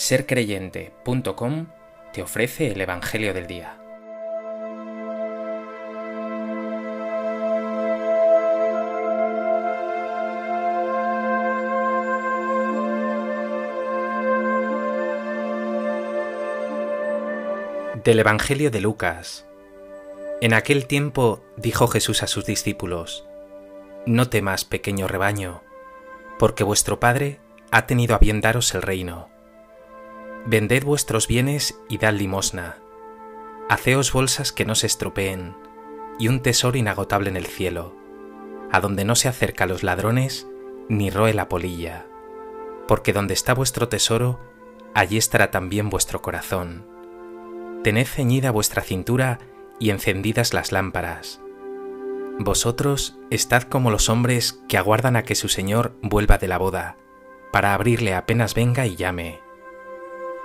sercreyente.com te ofrece el Evangelio del Día. Del Evangelio de Lucas. En aquel tiempo dijo Jesús a sus discípulos, No temas, pequeño rebaño, porque vuestro Padre ha tenido a bien daros el reino. Vended vuestros bienes y dad limosna. Haceos bolsas que no se estropeen, y un tesoro inagotable en el cielo, a donde no se acerca los ladrones ni roe la polilla. Porque donde está vuestro tesoro, allí estará también vuestro corazón. Tened ceñida vuestra cintura y encendidas las lámparas. Vosotros estad como los hombres que aguardan a que su Señor vuelva de la boda, para abrirle apenas venga y llame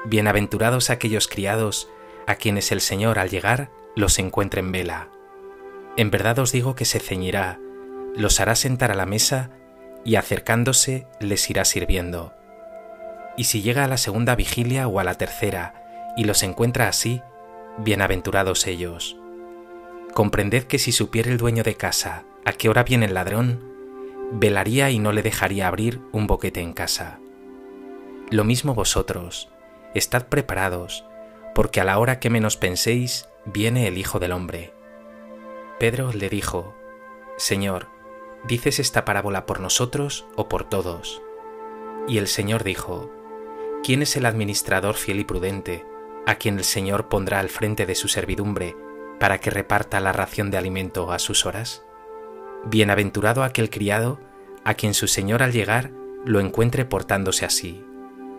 Bienaventurados aquellos criados a quienes el Señor al llegar los encuentre en vela. En verdad os digo que se ceñirá, los hará sentar a la mesa y acercándose les irá sirviendo. Y si llega a la segunda vigilia o a la tercera y los encuentra así, bienaventurados ellos. Comprended que si supiera el dueño de casa a qué hora viene el ladrón, velaría y no le dejaría abrir un boquete en casa. Lo mismo vosotros, Estad preparados, porque a la hora que menos penséis, viene el Hijo del Hombre. Pedro le dijo, Señor, ¿dices esta parábola por nosotros o por todos? Y el Señor dijo, ¿quién es el administrador fiel y prudente, a quien el Señor pondrá al frente de su servidumbre para que reparta la ración de alimento a sus horas? Bienaventurado aquel criado, a quien su Señor al llegar lo encuentre portándose así.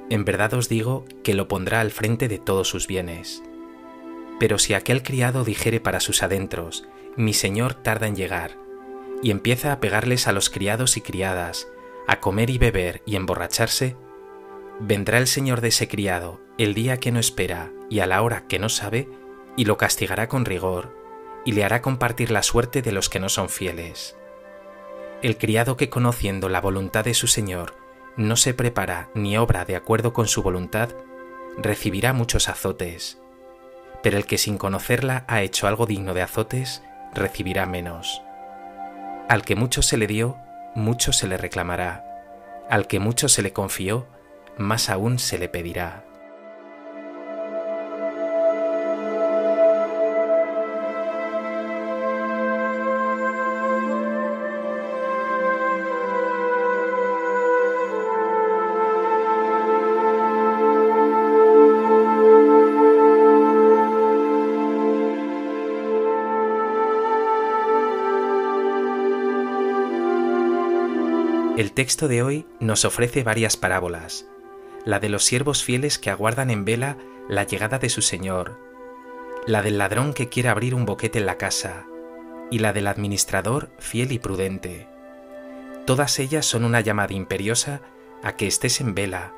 En verdad os digo que lo pondrá al frente de todos sus bienes. Pero si aquel criado dijere para sus adentros, mi señor tarda en llegar, y empieza a pegarles a los criados y criadas, a comer y beber y emborracharse, vendrá el señor de ese criado el día que no espera y a la hora que no sabe, y lo castigará con rigor, y le hará compartir la suerte de los que no son fieles. El criado que conociendo la voluntad de su señor, no se prepara ni obra de acuerdo con su voluntad, recibirá muchos azotes, pero el que sin conocerla ha hecho algo digno de azotes, recibirá menos. Al que mucho se le dio, mucho se le reclamará, al que mucho se le confió, más aún se le pedirá. El texto de hoy nos ofrece varias parábolas, la de los siervos fieles que aguardan en vela la llegada de su Señor, la del ladrón que quiere abrir un boquete en la casa, y la del administrador fiel y prudente. Todas ellas son una llamada imperiosa a que estés en vela,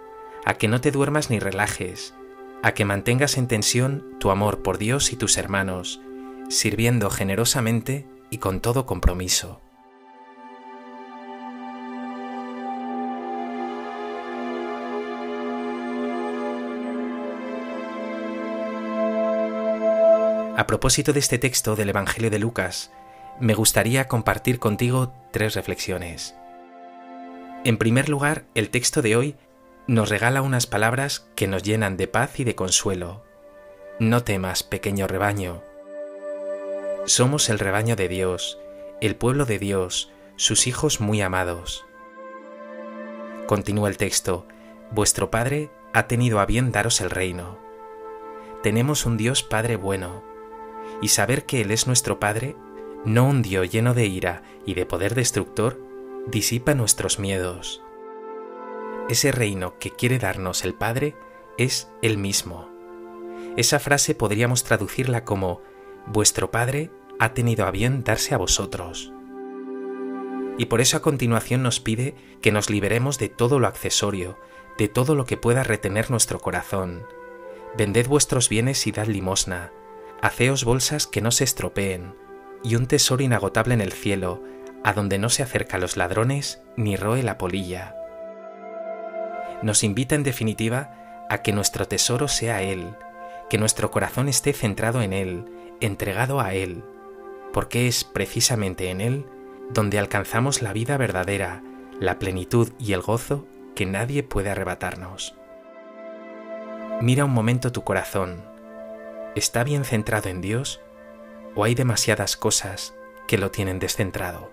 a que no te duermas ni relajes, a que mantengas en tensión tu amor por Dios y tus hermanos, sirviendo generosamente y con todo compromiso. A propósito de este texto del Evangelio de Lucas, me gustaría compartir contigo tres reflexiones. En primer lugar, el texto de hoy nos regala unas palabras que nos llenan de paz y de consuelo. No temas, pequeño rebaño. Somos el rebaño de Dios, el pueblo de Dios, sus hijos muy amados. Continúa el texto, vuestro Padre ha tenido a bien daros el reino. Tenemos un Dios Padre bueno, y saber que Él es nuestro Padre, no un Dios lleno de ira y de poder destructor, disipa nuestros miedos. Ese reino que quiere darnos el Padre es Él mismo. Esa frase podríamos traducirla como, vuestro Padre ha tenido a bien darse a vosotros. Y por eso a continuación nos pide que nos liberemos de todo lo accesorio, de todo lo que pueda retener nuestro corazón. Vended vuestros bienes y dad limosna, Haceos bolsas que no se estropeen, y un tesoro inagotable en el cielo, a donde no se acerca los ladrones ni roe la polilla. Nos invita en definitiva a que nuestro tesoro sea Él, que nuestro corazón esté centrado en Él, entregado a Él, porque es precisamente en Él donde alcanzamos la vida verdadera, la plenitud y el gozo que nadie puede arrebatarnos. Mira un momento tu corazón. ¿Está bien centrado en Dios o hay demasiadas cosas que lo tienen descentrado?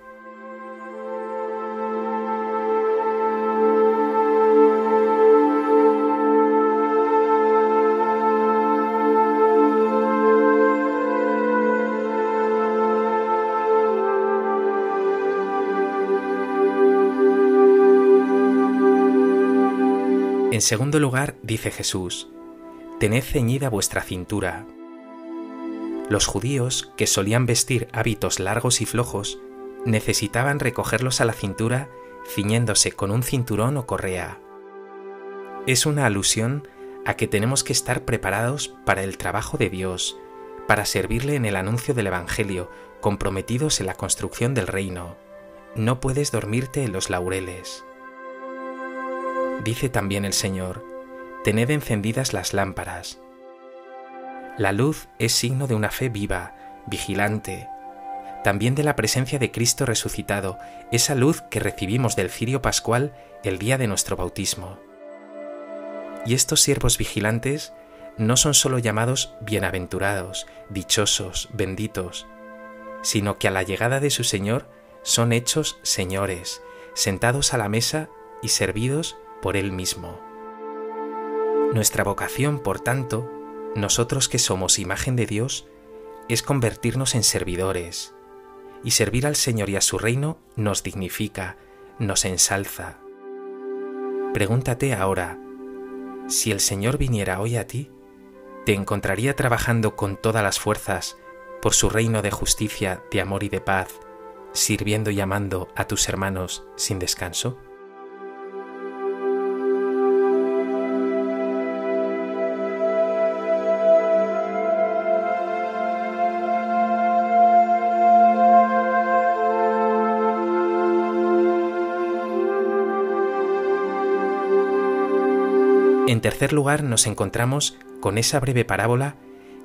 En segundo lugar, dice Jesús, Tened ceñida vuestra cintura. Los judíos, que solían vestir hábitos largos y flojos, necesitaban recogerlos a la cintura ciñéndose con un cinturón o correa. Es una alusión a que tenemos que estar preparados para el trabajo de Dios, para servirle en el anuncio del Evangelio, comprometidos en la construcción del reino. No puedes dormirte en los laureles. Dice también el Señor, tened encendidas las lámparas. La luz es signo de una fe viva, vigilante, también de la presencia de Cristo resucitado, esa luz que recibimos del cirio pascual el día de nuestro bautismo. Y estos siervos vigilantes no son solo llamados bienaventurados, dichosos, benditos, sino que a la llegada de su Señor son hechos señores, sentados a la mesa y servidos por Él mismo. Nuestra vocación, por tanto, nosotros que somos imagen de Dios, es convertirnos en servidores, y servir al Señor y a su reino nos dignifica, nos ensalza. Pregúntate ahora, si el Señor viniera hoy a ti, ¿te encontraría trabajando con todas las fuerzas por su reino de justicia, de amor y de paz, sirviendo y amando a tus hermanos sin descanso? En tercer lugar nos encontramos con esa breve parábola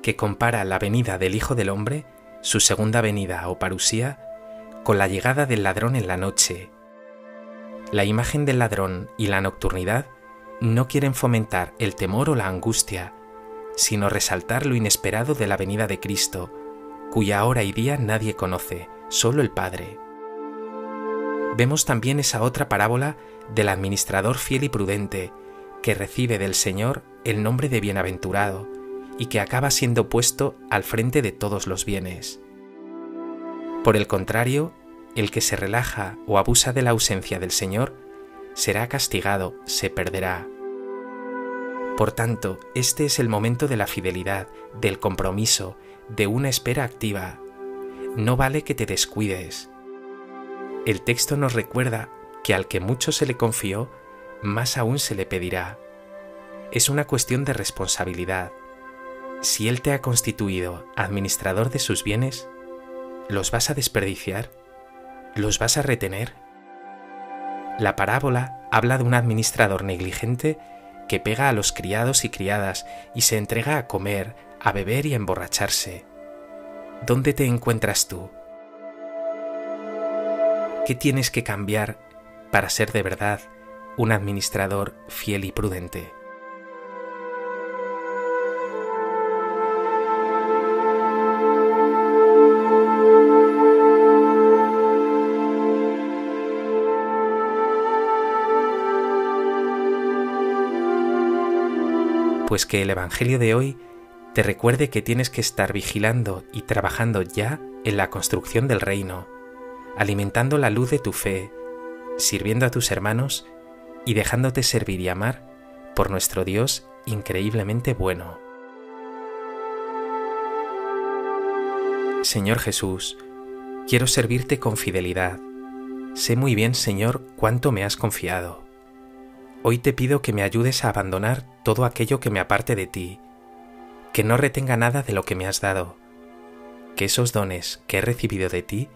que compara la venida del Hijo del Hombre, su segunda venida o parusía, con la llegada del ladrón en la noche. La imagen del ladrón y la nocturnidad no quieren fomentar el temor o la angustia, sino resaltar lo inesperado de la venida de Cristo, cuya hora y día nadie conoce, solo el Padre. Vemos también esa otra parábola del administrador fiel y prudente, que recibe del Señor el nombre de bienaventurado y que acaba siendo puesto al frente de todos los bienes. Por el contrario, el que se relaja o abusa de la ausencia del Señor será castigado, se perderá. Por tanto, este es el momento de la fidelidad, del compromiso, de una espera activa. No vale que te descuides. El texto nos recuerda que al que mucho se le confió, más aún se le pedirá. Es una cuestión de responsabilidad. Si Él te ha constituido administrador de sus bienes, ¿los vas a desperdiciar? ¿Los vas a retener? La parábola habla de un administrador negligente que pega a los criados y criadas y se entrega a comer, a beber y a emborracharse. ¿Dónde te encuentras tú? ¿Qué tienes que cambiar para ser de verdad un administrador fiel y prudente. Pues que el Evangelio de hoy te recuerde que tienes que estar vigilando y trabajando ya en la construcción del reino, alimentando la luz de tu fe, sirviendo a tus hermanos y dejándote servir y amar por nuestro Dios increíblemente bueno. Señor Jesús, quiero servirte con fidelidad. Sé muy bien, Señor, cuánto me has confiado. Hoy te pido que me ayudes a abandonar todo aquello que me aparte de ti, que no retenga nada de lo que me has dado, que esos dones que he recibido de ti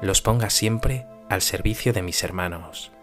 los ponga siempre al servicio de mis hermanos.